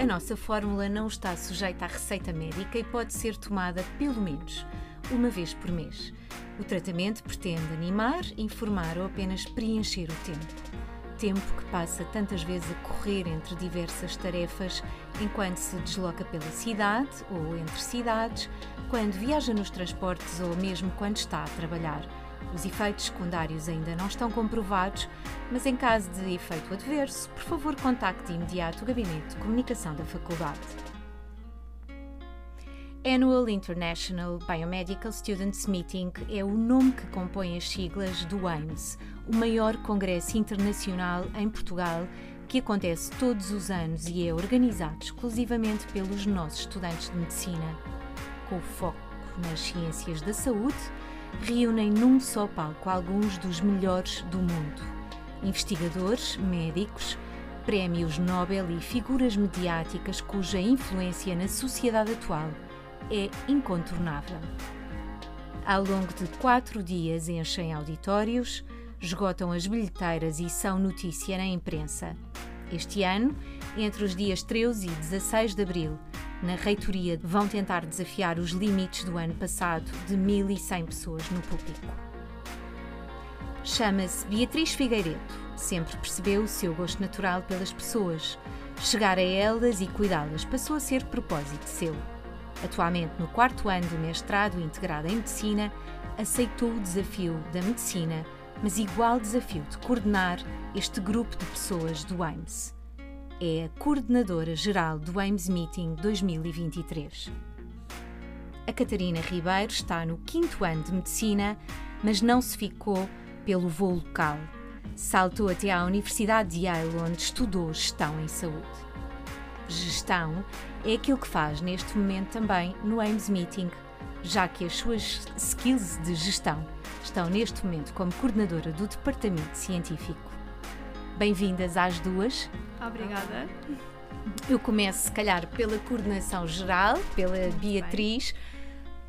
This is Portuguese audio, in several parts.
A nossa fórmula não está sujeita à receita médica e pode ser tomada pelo menos uma vez por mês. O tratamento pretende animar, informar ou apenas preencher o tempo. Tempo que passa tantas vezes a correr entre diversas tarefas enquanto se desloca pela cidade ou entre cidades, quando viaja nos transportes ou mesmo quando está a trabalhar. Os efeitos secundários ainda não estão comprovados, mas em caso de efeito adverso, por favor contacte de imediato o Gabinete de Comunicação da Faculdade. Annual International Biomedical Students Meeting é o nome que compõe as siglas do AIMS, o maior congresso internacional em Portugal que acontece todos os anos e é organizado exclusivamente pelos nossos estudantes de medicina. Com foco nas ciências da saúde, reúnem num só palco alguns dos melhores do mundo: investigadores, médicos, prémios Nobel e figuras mediáticas cuja influência na sociedade atual é incontornável. Ao longo de quatro dias enchem auditórios, esgotam as bilheteiras e são notícia na imprensa. Este ano, entre os dias 13 e 16 de abril, na reitoria vão tentar desafiar os limites do ano passado de 1.100 pessoas no público. Chama-se Beatriz Figueiredo. Sempre percebeu o seu gosto natural pelas pessoas. Chegar a elas e cuidá-las passou a ser propósito seu. Atualmente no quarto ano do mestrado integrado em Medicina, aceitou o desafio da medicina, mas igual desafio de coordenar este grupo de pessoas do AIMS é a coordenadora geral do AIMS Meeting 2023. A Catarina Ribeiro está no quinto ano de medicina, mas não se ficou pelo voo local. Saltou até à Universidade de Yale, onde estudou gestão em saúde. Gestão é aquilo que faz neste momento também no AIMS Meeting, já que as suas skills de gestão estão neste momento como coordenadora do Departamento Científico. Bem-vindas às duas. Obrigada. Eu começo, se calhar, pela coordenação geral, pela Beatriz,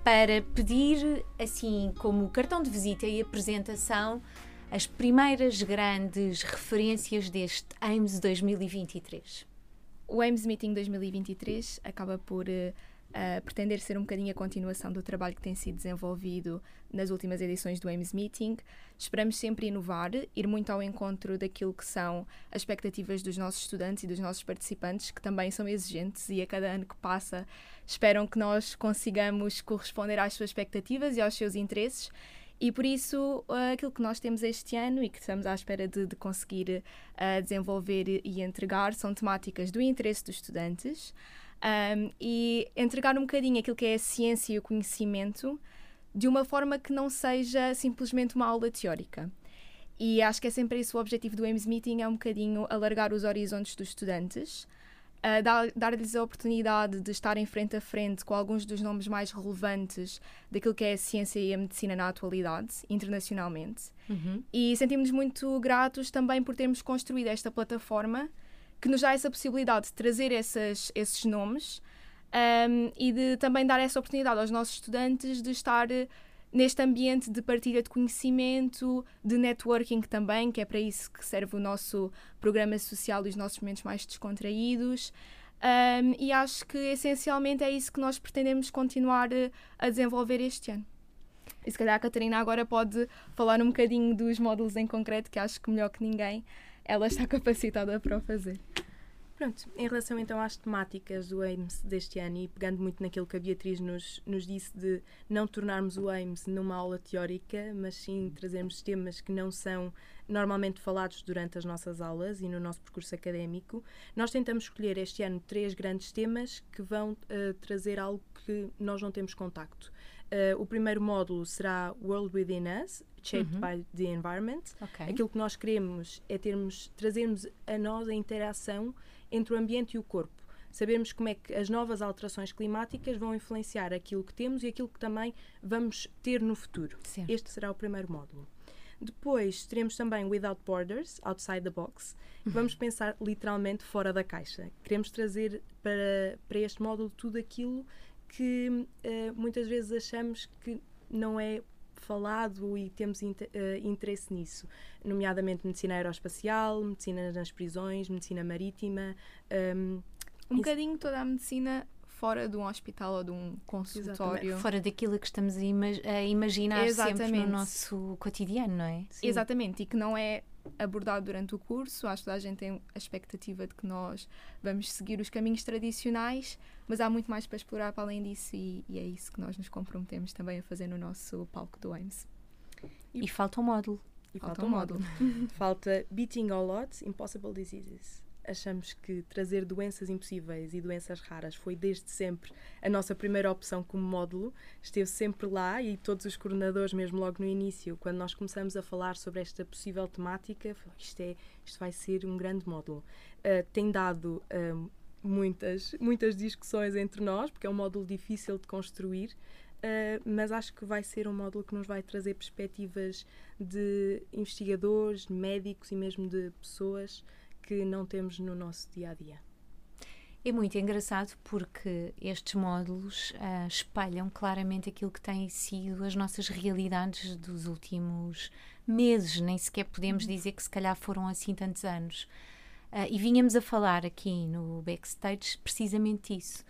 para pedir, assim, como cartão de visita e apresentação, as primeiras grandes referências deste AIMS 2023. O AIMS Meeting 2023 acaba por uh, pretender ser um bocadinho a continuação do trabalho que tem sido desenvolvido nas últimas edições do AIMS Meeting. Esperamos sempre inovar, ir muito ao encontro daquilo que são as expectativas dos nossos estudantes e dos nossos participantes, que também são exigentes e a cada ano que passa esperam que nós consigamos corresponder às suas expectativas e aos seus interesses. E por isso, uh, aquilo que nós temos este ano e que estamos à espera de, de conseguir uh, desenvolver e entregar são temáticas do interesse dos estudantes um, e entregar um bocadinho aquilo que é a ciência e o conhecimento de uma forma que não seja simplesmente uma aula teórica. E acho que é sempre esse o objetivo do AIMS Meeting, é um bocadinho alargar os horizontes dos estudantes, uh, dar-lhes a oportunidade de estarem frente a frente com alguns dos nomes mais relevantes daquilo que é a ciência e a medicina na atualidade, internacionalmente. Uhum. E sentimos-nos muito gratos também por termos construído esta plataforma que nos dá essa possibilidade de trazer essas, esses nomes um, e de também dar essa oportunidade aos nossos estudantes de estar eh, neste ambiente de partilha de conhecimento, de networking também, que é para isso que serve o nosso programa social e os nossos momentos mais descontraídos. Um, e acho que essencialmente é isso que nós pretendemos continuar eh, a desenvolver este ano. E se calhar a Catarina agora pode falar um bocadinho dos módulos em concreto, que acho que melhor que ninguém ela está capacitada para o fazer. Pronto, em relação então às temáticas do AIMS deste ano e pegando muito naquilo que a Beatriz nos, nos disse de não tornarmos o AIMS numa aula teórica, mas sim trazermos temas que não são normalmente falados durante as nossas aulas e no nosso percurso académico, nós tentamos escolher este ano três grandes temas que vão uh, trazer algo que nós não temos contacto. Uh, o primeiro módulo será World Within Us, Shaped uhum. by the Environment. Okay. Aquilo que nós queremos é termos, trazermos a nós a interação entre o ambiente e o corpo. Sabermos como é que as novas alterações climáticas vão influenciar aquilo que temos e aquilo que também vamos ter no futuro. Certo. Este será o primeiro módulo. Depois teremos também Without Borders, Outside the Box. Uhum. Vamos pensar literalmente fora da caixa. Queremos trazer para, para este módulo tudo aquilo que uh, muitas vezes achamos que não é falado e temos uh, interesse nisso, nomeadamente medicina aeroespacial, medicina nas prisões, medicina marítima, um, Um Isso. bocadinho toda a medicina fora de um hospital ou de um consultório. Exatamente. Fora daquilo que estamos a, ima a imaginar Exatamente. sempre no nosso cotidiano, não é? Sim. Exatamente, e que não é abordado durante o curso. Acho que a gente tem a expectativa de que nós vamos seguir os caminhos tradicionais, mas há muito mais para explorar para além disso, e, e é isso que nós nos comprometemos também a fazer no nosso palco do AIMS. E, e falta um módulo. E falta, falta um módulo. módulo. falta Beating All Odds, Impossible Diseases achamos que trazer doenças impossíveis e doenças raras foi desde sempre a nossa primeira opção como módulo. Esteve sempre lá e todos os coordenadores, mesmo logo no início, quando nós começamos a falar sobre esta possível temática, isto, é, isto vai ser um grande módulo. Uh, tem dado uh, muitas, muitas discussões entre nós, porque é um módulo difícil de construir. Uh, mas acho que vai ser um módulo que nos vai trazer perspectivas de investigadores, médicos e mesmo de pessoas que não temos no nosso dia a dia. É muito engraçado porque estes módulos uh, espelham claramente aquilo que têm sido as nossas realidades dos últimos meses, nem sequer podemos uhum. dizer que se calhar foram assim tantos anos. Uh, e vínhamos a falar aqui no backstage precisamente isso.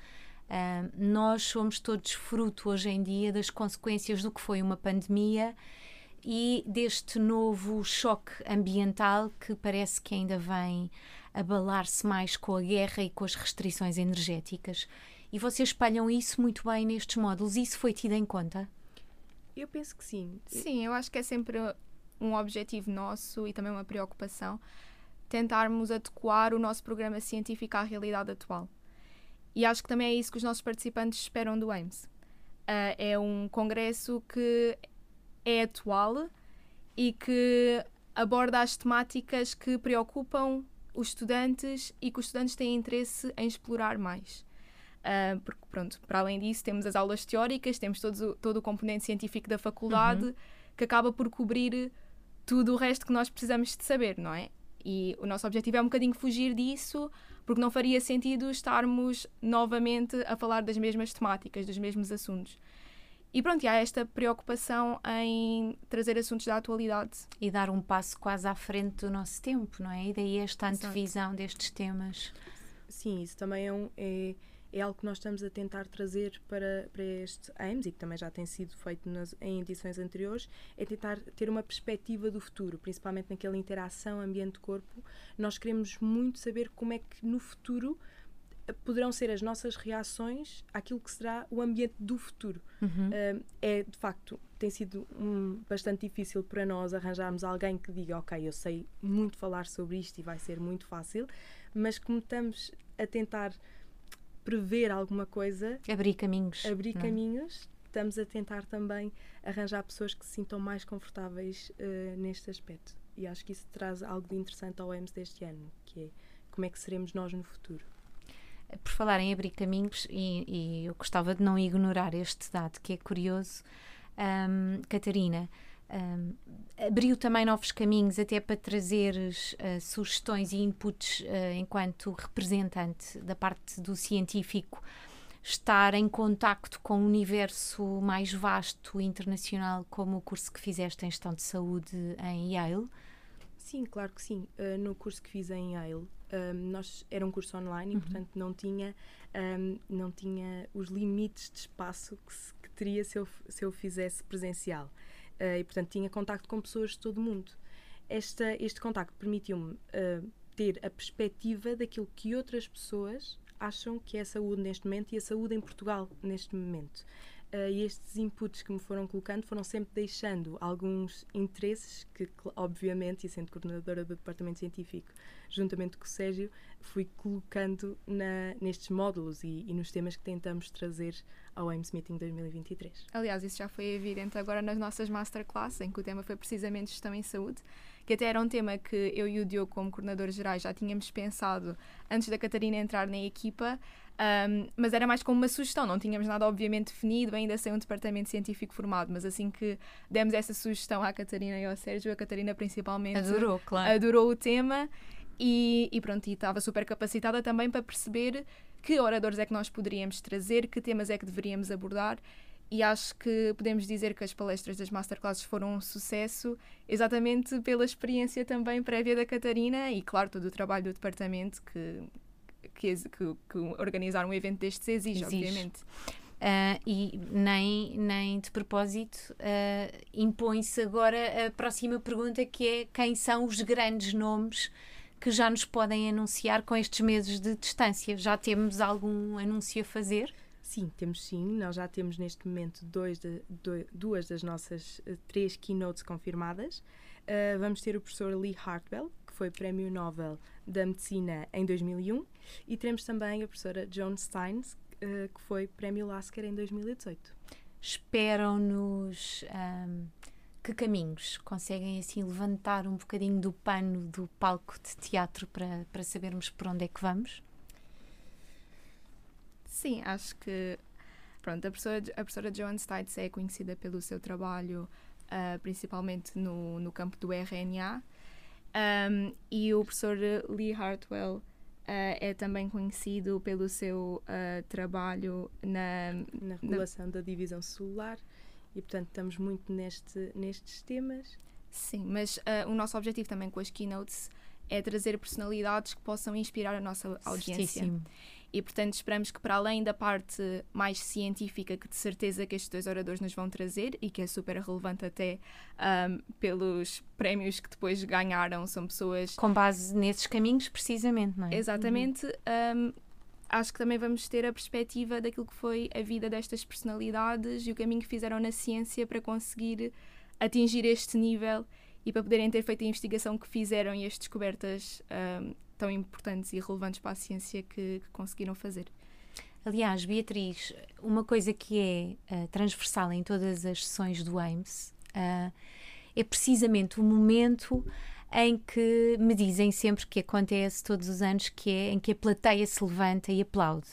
Uh, nós somos todos fruto hoje em dia das consequências do que foi uma pandemia e deste novo choque ambiental que parece que ainda vem abalar-se mais com a guerra e com as restrições energéticas. E vocês espalham isso muito bem nestes módulos. Isso foi tido em conta? Eu penso que sim. Sim, eu acho que é sempre um objetivo nosso e também uma preocupação tentarmos adequar o nosso programa científico à realidade atual. E acho que também é isso que os nossos participantes esperam do AIMS. Uh, é um congresso que é atual e que aborda as temáticas que preocupam os estudantes e que os estudantes têm interesse em explorar mais. Uh, porque, pronto, para além disso, temos as aulas teóricas, temos todo, todo o componente científico da faculdade uhum. que acaba por cobrir tudo o resto que nós precisamos de saber, não é? E o nosso objetivo é um bocadinho fugir disso, porque não faria sentido estarmos novamente a falar das mesmas temáticas, dos mesmos assuntos. E pronto, e há esta preocupação em trazer assuntos da atualidade. E dar um passo quase à frente do nosso tempo, não é? E daí esta antevisão Exato. destes temas. Sim, isso também é, um, é, é, algo que nós estamos a tentar trazer para, para este AIMS e que também já tem sido feito nas, em edições anteriores, é tentar ter uma perspectiva do futuro, principalmente naquela interação ambiente-corpo. Nós queremos muito saber como é que no futuro poderão ser as nossas reações àquilo que será o ambiente do futuro. Uhum. Uh, é, de facto, tem sido um, bastante difícil para nós arranjarmos alguém que diga, ok, eu sei muito falar sobre isto e vai ser muito fácil, mas como estamos a tentar prever alguma coisa... Abrir caminhos. Abrir não. É? caminhos, estamos a tentar também arranjar pessoas que se sintam mais confortáveis uh, neste aspecto. E acho que isso traz algo de interessante ao EMS deste ano, que é como é que seremos nós no futuro por falar em abrir caminhos, e, e, eu gostava de não ignorar este dado que é curioso, um, Catarina. Um, abriu também novos caminhos até para trazeres uh, sugestões e inputs uh, enquanto representante da parte do científico estar em contacto com um universo mais vasto internacional como o curso que fizeste em gestão de saúde em Yale Sim, claro que sim. Uh, no curso que fiz em Yale um, nós era um curso online e uhum. portanto não tinha um, não tinha os limites de espaço que, se, que teria se eu, se eu fizesse presencial. Uh, e portanto tinha contacto com pessoas de todo o mundo. Esta este contacto permitiu-me uh, ter a perspectiva daquilo que outras pessoas acham que é a saúde neste momento e a saúde em Portugal neste momento e estes inputs que me foram colocando foram sempre deixando alguns interesses que, obviamente, e sendo coordenadora do departamento científico, juntamente com o Sérgio, fui colocando na, nestes módulos e, e, nos temas que tentamos trazer ao AIMS Meeting 2023. Aliás, isso já foi evidente agora nas nossas masterclass, em que o tema foi precisamente gestão em saúde, que até era um tema que eu e o Diogo, como coordenadores gerais, já tínhamos pensado antes da Catarina entrar na equipa, um, mas era mais como uma sugestão, não tínhamos nada obviamente definido, ainda sem um departamento científico formado, mas assim que demos essa sugestão à Catarina e ao Sérgio, a Catarina principalmente adorou, claro. adorou o tema e, e pronto, e estava super capacitada também para perceber que oradores é que nós poderíamos trazer, que temas é que deveríamos abordar e acho que podemos dizer que as palestras das masterclasses foram um sucesso, exatamente pela experiência também prévia da Catarina e, claro, todo o trabalho do departamento que que, que, que organizar um evento destes exige, exige. obviamente. Uh, e nem, nem de propósito uh, impõe-se agora a próxima pergunta que é quem são os grandes nomes que já nos podem anunciar com estes meses de distância? Já temos algum anúncio a fazer? Sim, temos sim. Nós já temos neste momento dois de, dois, duas das nossas uh, três keynotes confirmadas. vamos ter o professor Lee Hartwell, que foi Prémio Nobel da Medicina em 2001, e teremos também a professora Joan Steins, uh, que foi Prémio Lasker em 2018. Esperam-nos um, que caminhos? Conseguem assim levantar um bocadinho do pano do palco de teatro para, para sabermos por onde é que vamos? Sim, acho que pronto, a professora, a professora Joan Stites é conhecida pelo seu trabalho uh, principalmente no, no campo do RNA um, e o professor Lee Hartwell Uh, é também conhecido pelo seu uh, trabalho na, na regulação na... da divisão celular e, portanto, estamos muito neste, nestes temas. Sim, mas uh, o nosso objetivo também com as keynotes é trazer personalidades que possam inspirar a nossa audiência. Certíssimo. E, portanto, esperamos que, para além da parte mais científica, que de certeza que estes dois oradores nos vão trazer e que é super relevante até um, pelos prémios que depois ganharam, são pessoas. Com base nesses caminhos, precisamente, não é? Exatamente. Uhum. Um, acho que também vamos ter a perspectiva daquilo que foi a vida destas personalidades e o caminho que fizeram na ciência para conseguir atingir este nível e para poderem ter feito a investigação que fizeram e as descobertas um, tão importantes e relevantes para a ciência que, que conseguiram fazer. Aliás, Beatriz, uma coisa que é uh, transversal em todas as sessões do AIMS uh, é precisamente o momento em que me dizem sempre que acontece todos os anos, que é em que a plateia se levanta e aplaude.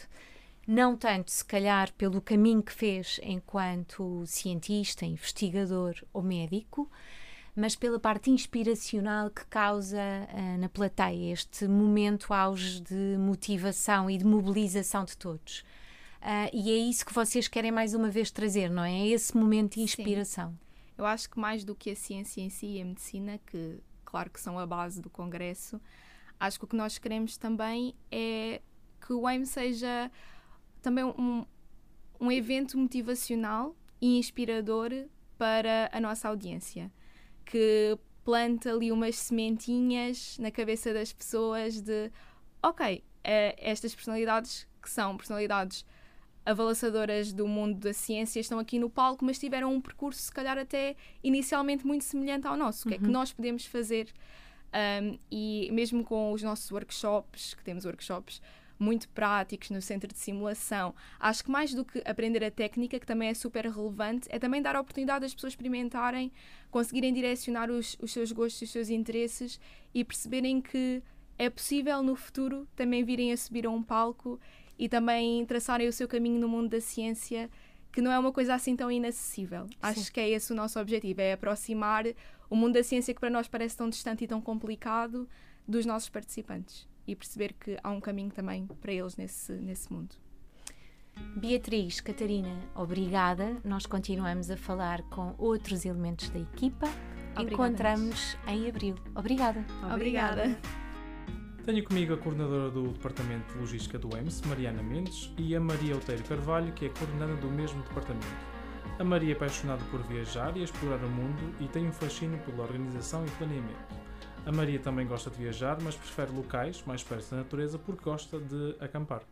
Não tanto, se calhar, pelo caminho que fez enquanto cientista, investigador ou médico, mas pela parte inspiracional que causa uh, na plateia, este momento auge de motivação e de mobilização de todos. Uh, e é isso que vocês querem mais uma vez trazer, não é? É esse momento de inspiração. Sim. Eu acho que mais do que a ciência em si e a medicina, que claro que são a base do Congresso, acho que o que nós queremos também é que o AIM seja também um, um evento motivacional e inspirador para a nossa audiência que planta ali umas sementinhas na cabeça das pessoas de ok, é, estas personalidades que são personalidades avalaçadoras do mundo da ciência estão aqui no palco, mas tiveram um percurso, se calhar, até inicialmente muito semelhante ao nosso. O que é que uhum. nós podemos fazer? Um, e mesmo com os nossos workshops, que temos workshops muito práticos no centro de simulação. Acho que mais do que aprender a técnica, que também é super relevante, é também dar a oportunidade das pessoas experimentarem, conseguirem direcionar os, os seus gostos e os seus interesses e perceberem que é possível no futuro também virem a subir a um palco e também traçarem o seu caminho no mundo da ciência, que não é uma coisa assim tão inacessível. Sim. Acho que é esse o nosso objetivo, é aproximar o mundo da ciência que para nós parece tão distante e tão complicado dos nossos participantes e perceber que há um caminho também para eles nesse, nesse mundo. Beatriz, Catarina, obrigada. Nós continuamos a falar com outros elementos da equipa. Encontramos em abril. Obrigada. Obrigada. Tenho comigo a coordenadora do Departamento de Logística do EMS, Mariana Mendes, e a Maria Outeiro Carvalho, que é coordenadora do mesmo departamento. A Maria é apaixonada por viajar e explorar o mundo e tem um fascínio pela organização e planeamento. A Maria também gosta de viajar, mas prefere locais mais perto da natureza porque gosta de acampar.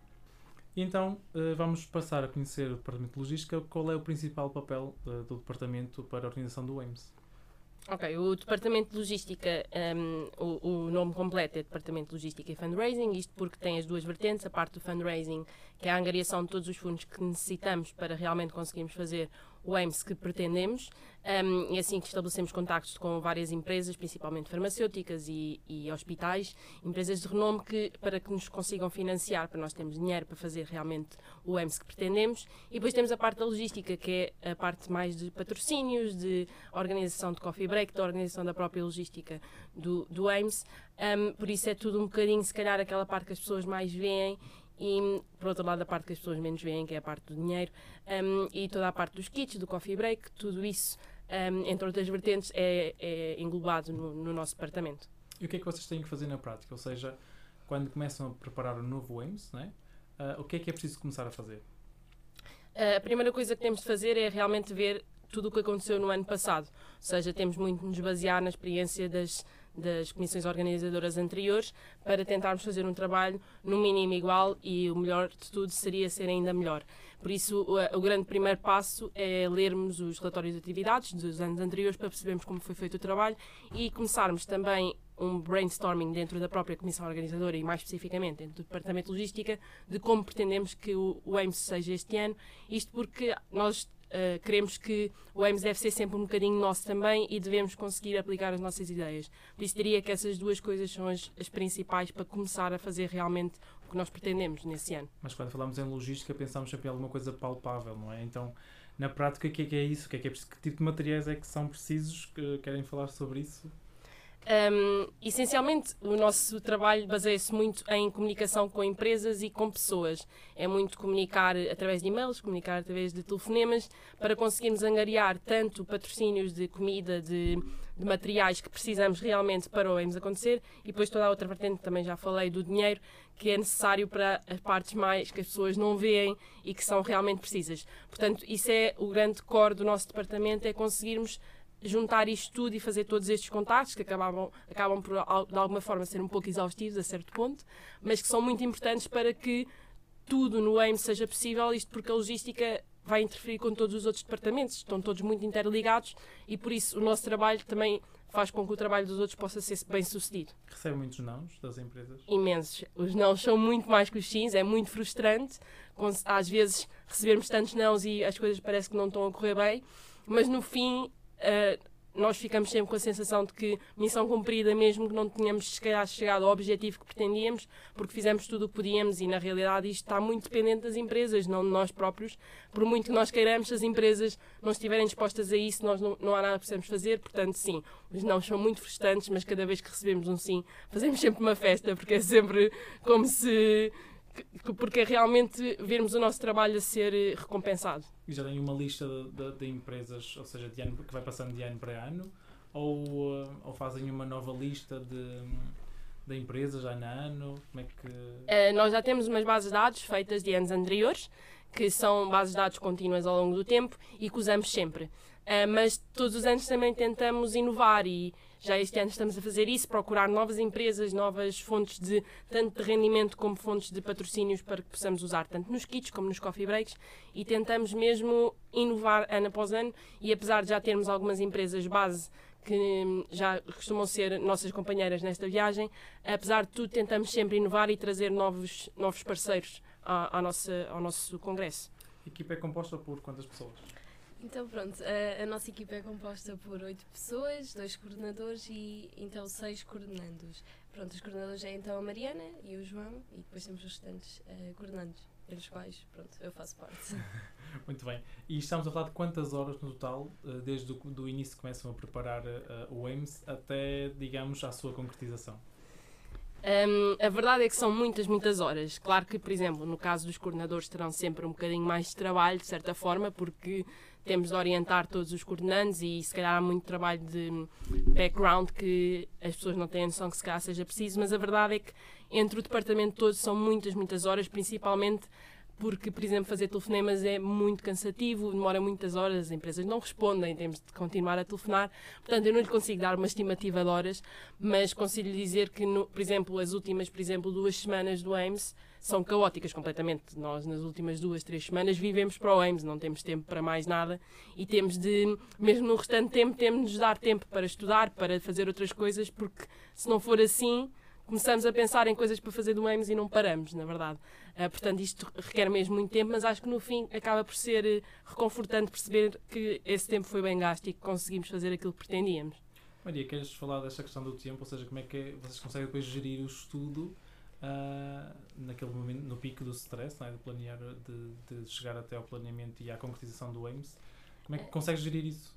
Então, eh, vamos passar a conhecer o Departamento de Logística. Qual é o principal papel eh, do Departamento para a organização do AIMS? Ok, o Departamento de Logística, um, o, o, nome completo é Departamento de Logística e Fundraising, isto porque tem as duas vertentes, a parte do fundraising, que é a angariação de todos os fundos que necessitamos para realmente conseguirmos fazer o AIMS que pretendemos, um, e assim que estabelecemos contactos com várias empresas, principalmente farmacêuticas e, e, hospitais, empresas de renome que, para que nos consigam financiar, para nós termos dinheiro para fazer realmente o AIMS que pretendemos. E depois temos a parte da logística, que é a parte mais de patrocínios, de organização de coffee break, da organização da própria logística do, do AIMS. Um, por isso é tudo um bocadinho, se calhar, aquela parte que as pessoas mais veem e, por outro lado, a parte que as pessoas menos veem, que é a parte do dinheiro, um, e toda a parte dos kits, do coffee break, tudo isso, um, entre outras vertentes, é, é englobado no, no, nosso departamento. E o que é que vocês têm que fazer na prática? Ou seja, quando começam a preparar o novo AIMS, não é? Uh, o que é que é preciso começar a fazer? A primeira coisa que temos de fazer é realmente ver tudo o que aconteceu no ano passado. Ou seja, temos muito de nos basear na experiência das, das comissões organizadoras anteriores para tentarmos fazer um trabalho no mínimo igual e o melhor de tudo seria ser ainda melhor. Por isso, o, grande primeiro passo é lermos os relatórios de atividades dos anos anteriores para percebermos como foi feito o trabalho e começarmos também um brainstorming dentro da própria comissão organizadora e mais especificamente dentro do departamento de logística de como pretendemos que o, AIMS seja este ano. Isto porque nós Uh, queremos que o AIMS deve ser sempre um bocadinho nosso também e devemos conseguir aplicar as nossas ideias. Por isso diria que essas duas coisas são as, as, principais para começar a fazer realmente o que nós pretendemos nesse ano. Mas quando falamos em logística pensamos sempre em alguma coisa palpável, não é? Então, na prática, o que é, que é isso? Que é que é? Que tipo de materiais é que são precisos? Que querem falar sobre isso? Um, essencialmente, o nosso trabalho baseia-se muito em comunicação com empresas e com pessoas. É muito comunicar através de e-mails, comunicar através de telefonemas, para conseguirmos angariar tanto patrocínios de comida, de, de materiais que precisamos realmente para o EMS acontecer, e depois toda a outra vertente, também já falei, do dinheiro, que é necessário para as partes mais que as pessoas não veem e que são realmente precisas. Portanto, isso é o grande core do nosso departamento, é conseguirmos juntar isto tudo e fazer todos estes contactos, que acabavam, acabam por, de alguma forma, ser um pouco exaustivos a certo ponto, mas que são muito importantes para que tudo no AIM seja possível, isto porque a logística vai interferir com todos os outros departamentos, estão todos muito interligados e por isso o nosso trabalho também faz com que o trabalho dos outros possa ser bem sucedido. Recebe muitos nãos das empresas? Imensos. Os nãos são muito mais que os sims, é muito frustrante. Às vezes recebermos tantos nãos e as coisas parece que não estão a correr bem, mas no fim uh, nós ficamos sempre com a sensação de que missão cumprida, mesmo que não tenhamos chegado ao objetivo que pretendíamos, porque fizemos tudo o que podíamos e na realidade isto está muito dependente das empresas, não de nós próprios. Por muito que nós queiramos, se as empresas não estiverem dispostas a isso, nós não, não há nada que possamos fazer. Portanto, sim, os não são muito frustrantes, mas cada vez que recebemos um sim, fazemos sempre uma festa, porque é sempre como se porque é realmente vermos o nosso trabalho a ser eh, recompensado. E já tem uma lista de, de, de empresas, ou seja, de ano, que vai passando de ano para ano, ou, eh, ou fazem uma nova lista de, de empresas ano a ano? Como é que... Uh, nós já temos umas bases de dados feitas de anos anteriores, que são bases de dados contínuas ao longo do tempo e que usamos sempre. Uh, mas todos os anos também tentamos inovar e já este ano estamos a fazer isso, procurar novas empresas, novas fontes de tanto de rendimento como fontes de patrocínios para que possamos usar tanto nos kits como nos coffee breaks e tentamos mesmo inovar ano após ano e apesar de já termos algumas empresas base que já costumam ser nossas companheiras nesta viagem, apesar de tudo tentamos sempre inovar e trazer novos, novos parceiros à, à nossa, ao nosso congresso. A equipa é composta por quantas pessoas? Então pronto, a, a, nossa equipa é composta por oito pessoas, dois coordenadores e então seis coordenandos. Pronto, os coordenadores é então a Mariana e o João e depois temos os restantes uh, coordenandos, entre os quais pronto, eu faço parte. Muito bem. E estamos a falar de quantas horas no total, uh, desde o do início que começam a preparar uh, o AIMS até, digamos, à sua concretização? Um, a verdade é que são muitas, muitas horas. Claro que, por exemplo, no caso dos coordenadores terão sempre um bocadinho mais de trabalho, de certa forma, porque temos de orientar todos os coordenantes e se calhar há muito trabalho de background que as pessoas não têm noção que se calhar seja preciso, mas a verdade é que entre o departamento todo são muitas, muitas horas, principalmente porque, por exemplo, fazer telefonemas é muito cansativo, demora muitas horas, as empresas não respondem, temos de continuar a telefonar. Portanto, eu não lhe consigo dar uma estimativa de horas, mas consigo lhe dizer que, no, por exemplo, as últimas, por exemplo, duas semanas do AIMS são caóticas completamente. Nós, nas últimas duas, três semanas, vivemos para o AIMS, não temos tempo para mais nada e temos de, mesmo no restante tempo, temos de dar tempo para estudar, para fazer outras coisas, porque se não for assim, começamos a pensar em coisas para fazer do AIMS e não paramos, na verdade. Uh, portanto, isto requer mesmo muito tempo, mas acho que no fim acaba por ser uh, reconfortante perceber que esse tempo foi bem gasto e que conseguimos fazer aquilo que pretendíamos. Maria, queres falar desta questão do tempo? Ou seja, como é que é, vocês conseguem depois gerir o estudo uh, naquele momento, no pico do stress, é? de planear, de, de, chegar até ao planeamento e à concretização do AIMS. Como é que consegues gerir isso?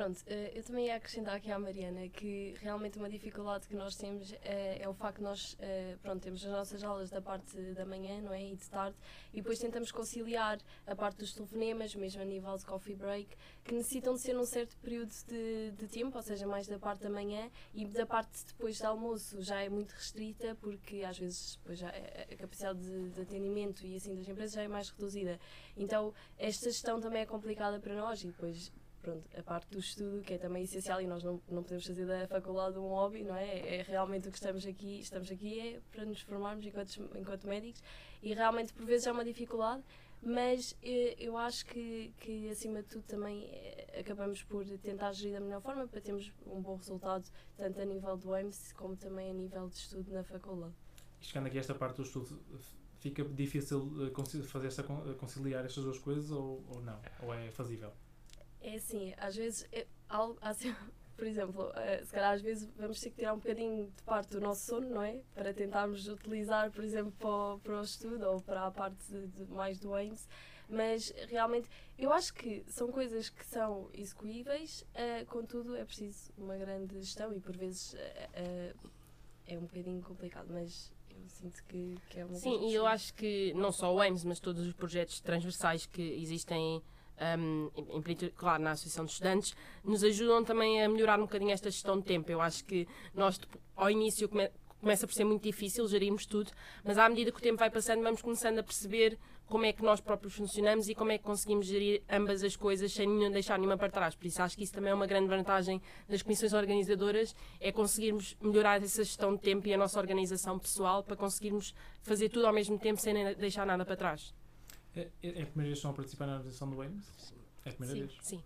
Pronto, eh, eu também ia acrescentar aqui à Mariana que realmente uma dificuldade que nós temos é, é o facto de nós, eh, pronto, temos as nossas aulas da parte da manhã, não é? E de tarde, e depois tentamos conciliar a parte dos telefonemas, mesmo a nível de coffee break, que necessitam de ser num certo período de, de tempo, ou seja, mais da parte da manhã e da parte depois do almoço já é muito restrita, porque às vezes depois já é, a capacidade de, de atendimento e assim das empresas já é mais reduzida. Então, esta gestão também é complicada para nós e depois pronto, a parte do estudo, que é também essencial e nós não, não podemos fazer da faculdade um hobby, não é? É realmente o que estamos aqui, estamos aqui é para nos formarmos enquanto, enquanto médicos e realmente por vezes é uma dificuldade, mas eh, eu acho que, que acima de tudo também eh, acabamos por tentar gerir da melhor forma para termos um bom resultado, tanto a nível do EMS como também a nível de estudo na faculdade. E chegando aqui a esta parte do estudo, fica difícil eh, fazer esta, conciliar estas duas coisas ou, ou não? Ou é fazível? É assim, às vezes, é, algo, assim, por exemplo, uh, se calhar às vezes vamos ter que tirar um bocadinho de parte do nosso sono, não é? Para tentarmos utilizar, por exemplo, para o, para o estudo ou para a parte de, de mais do AIMS. Mas realmente, eu acho que são coisas que são execuíveis, uh, contudo, é preciso uma grande gestão e por vezes uh, é um bocadinho complicado, mas eu sinto que, que é uma Sim, e eu acho que não só o AIMS, mas todos os projetos transversais que existem um, em, claro, na Associação de Estudantes, nos ajudam também a melhorar um bocadinho esta gestão de tempo. Eu acho que nós, ao início, come, começa por ser muito difícil gerirmos tudo, mas à medida que o tempo vai passando, vamos começando a perceber como é que nós próprios funcionamos e como é que conseguimos gerir ambas as coisas sem nenhum, deixar nenhuma para trás. Por isso acho que isso também é uma grande vantagem das comissões organizadoras, é conseguirmos melhorar essa gestão de tempo e a nossa organização pessoal para conseguirmos fazer tudo ao mesmo tempo sem deixar nada para trás. É, é, é a primeira vez que estão a participar na organização do Ames? É a primeira sim, vez? Sim.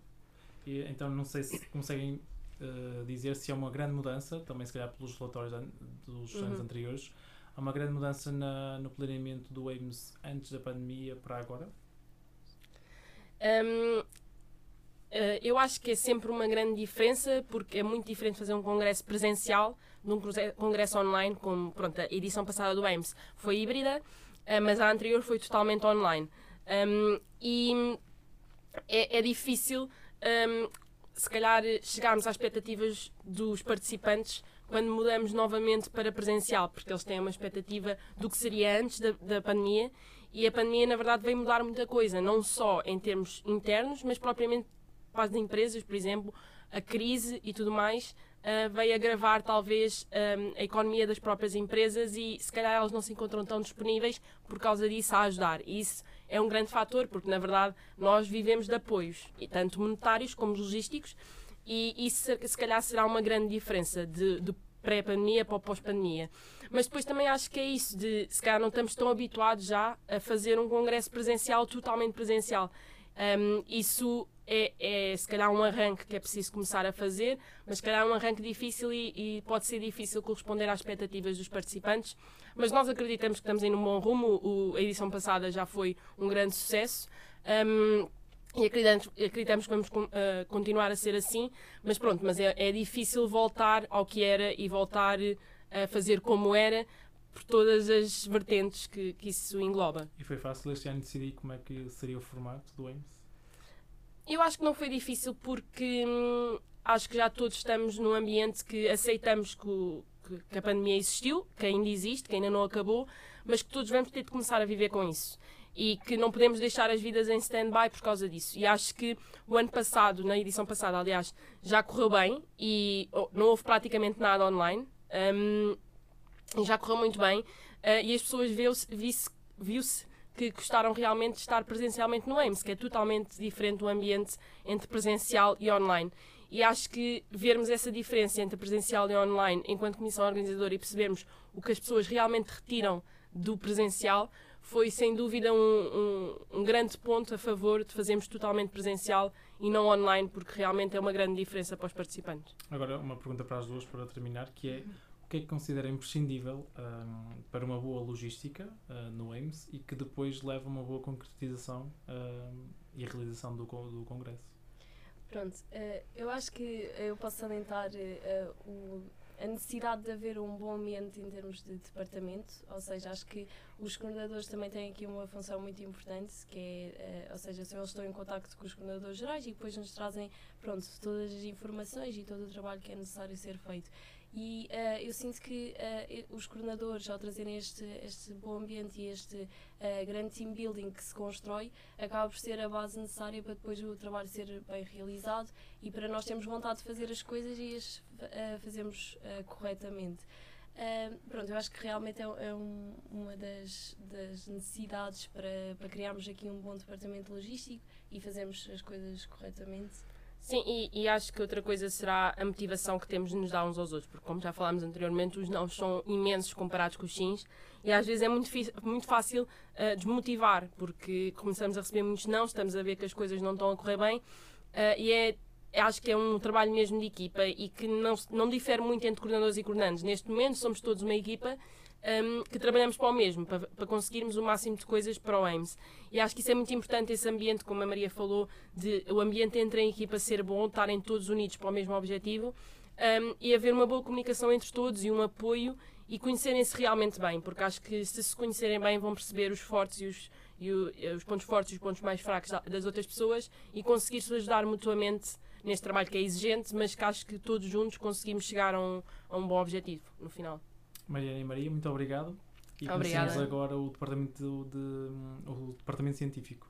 E, então não sei se conseguem uh, dizer se é uma grande mudança, também se calhar pelos relatórios an dos uhum. anos anteriores, há uma grande mudança na, no planeamento do AIMS antes da pandemia para agora? Um, uh, eu acho que é sempre uma grande diferença, porque é muito diferente fazer um congresso presencial de um congresso online, como pronto, a edição passada do AIMS foi híbrida, mas a anterior foi totalmente online. Um, e é, é difícil, um, se calhar, chegarmos às expectativas dos participantes quando mudamos novamente para presencial, porque eles têm uma expectativa do que seria antes da, da pandemia e a pandemia, na verdade, veio mudar muita coisa, não só em termos internos, mas propriamente para as empresas, por exemplo, a crise e tudo mais uh, veio agravar talvez um, a economia das próprias empresas e se calhar elas não se encontram tão disponíveis por causa disso a ajudar. Isso é um grande fator, porque na verdade nós vivemos de apoios, tanto monetários como logísticos, e isso se calhar será uma grande diferença de, de pré-pandemia para pós-pandemia. Mas depois também acho que é isso, de se calhar não estamos tão habituados já a fazer um congresso presencial, totalmente presencial. Um, isso é, é, se calhar um arranque que é preciso começar a fazer, mas se calhar é um arranque difícil e, e, pode ser difícil corresponder às expectativas dos participantes. Mas nós acreditamos que estamos em um bom rumo. O, a edição passada já foi um grande sucesso. Um, e acreditamos, acreditamos que vamos uh, continuar a ser assim, mas pronto, mas é, é difícil voltar ao que era e voltar a fazer como era, por todas as vertentes que, que isso engloba. E foi fácil este ano decidir como é que seria o formato do AIMS? Eu acho que não foi difícil porque hum, acho que já todos estamos num ambiente que aceitamos que, o, que, a pandemia existiu, que ainda existe, que ainda não acabou, mas que todos vamos ter de começar a viver com isso. E que não podemos deixar as vidas em stand-by por causa disso. E acho que o ano passado, na edição passada, aliás, já correu bem e oh, não houve praticamente nada online. Um, já correu muito bem. Uh, e as pessoas viu-se viu que gostaram realmente de estar presencialmente no AIMS, que é totalmente diferente do ambiente entre presencial e online. E acho que vermos essa diferença entre presencial e online enquanto comissão organizadora e percebermos o que as pessoas realmente retiram do presencial foi sem dúvida um, um, um, grande ponto a favor de fazermos totalmente presencial e não online, porque realmente é uma grande diferença para os participantes. Agora, uma pergunta para as duas para terminar, que é o que é que considera imprescindível um, para uma boa logística uh, no AIMS e que depois leva a uma boa concretização uh, e realização do, do Congresso? Pronto, uh, eu acho que eu posso salientar o a necessidade de haver um bom ambiente em termos de departamento, ou seja, acho que os coordenadores também têm aqui uma função muito importante, que é, uh, ou seja, são eles estão em contato com os coordenadores gerais e depois nos trazem, pronto, todas as informações e todo o trabalho que é necessário ser feito. E uh, eu sinto que uh, os coordenadores, ao trazerem este, este bom ambiente e este uh, grande team building que se constrói, acaba por ser a base necessária para depois o trabalho ser bem realizado e para nós termos vontade de fazer as coisas e as fazermos corretamente. pronto, eu acho que realmente é, é um, uma das, das necessidades para, para criarmos aqui um bom departamento logístico e fazermos as coisas corretamente. Sim, e, e, acho que outra coisa será a motivação que temos de nos dar uns aos outros, porque como já falámos anteriormente, os não são imensos comparados com os sims e às vezes é muito, muito fácil uh, desmotivar, porque começamos a receber muitos não, estamos a ver que as coisas não estão a correr bem uh, e é, acho que é um trabalho mesmo de equipa e que não, não difere muito entre coordenadores e coordenantes. Neste momento somos todos uma equipa um, que trabalhamos para o mesmo, para, para, conseguirmos o máximo de coisas para o AIMS. E acho que isso é muito importante, esse ambiente, como a Maria falou, de o ambiente entre a equipa ser bom, estarem todos unidos para o mesmo objetivo um, e haver uma boa comunicação entre todos e um apoio e conhecerem-se realmente bem, porque acho que se se conhecerem bem vão perceber os fortes e os, e o, os pontos fortes e os pontos mais fracos das outras pessoas e conseguir-se ajudar mutuamente neste trabalho que é exigente, mas que acho que todos juntos conseguimos chegar a um, a um bom objetivo no final. Mariana e Maria, muito obrigado. E Obrigada. agora o departamento, de, o departamento científico.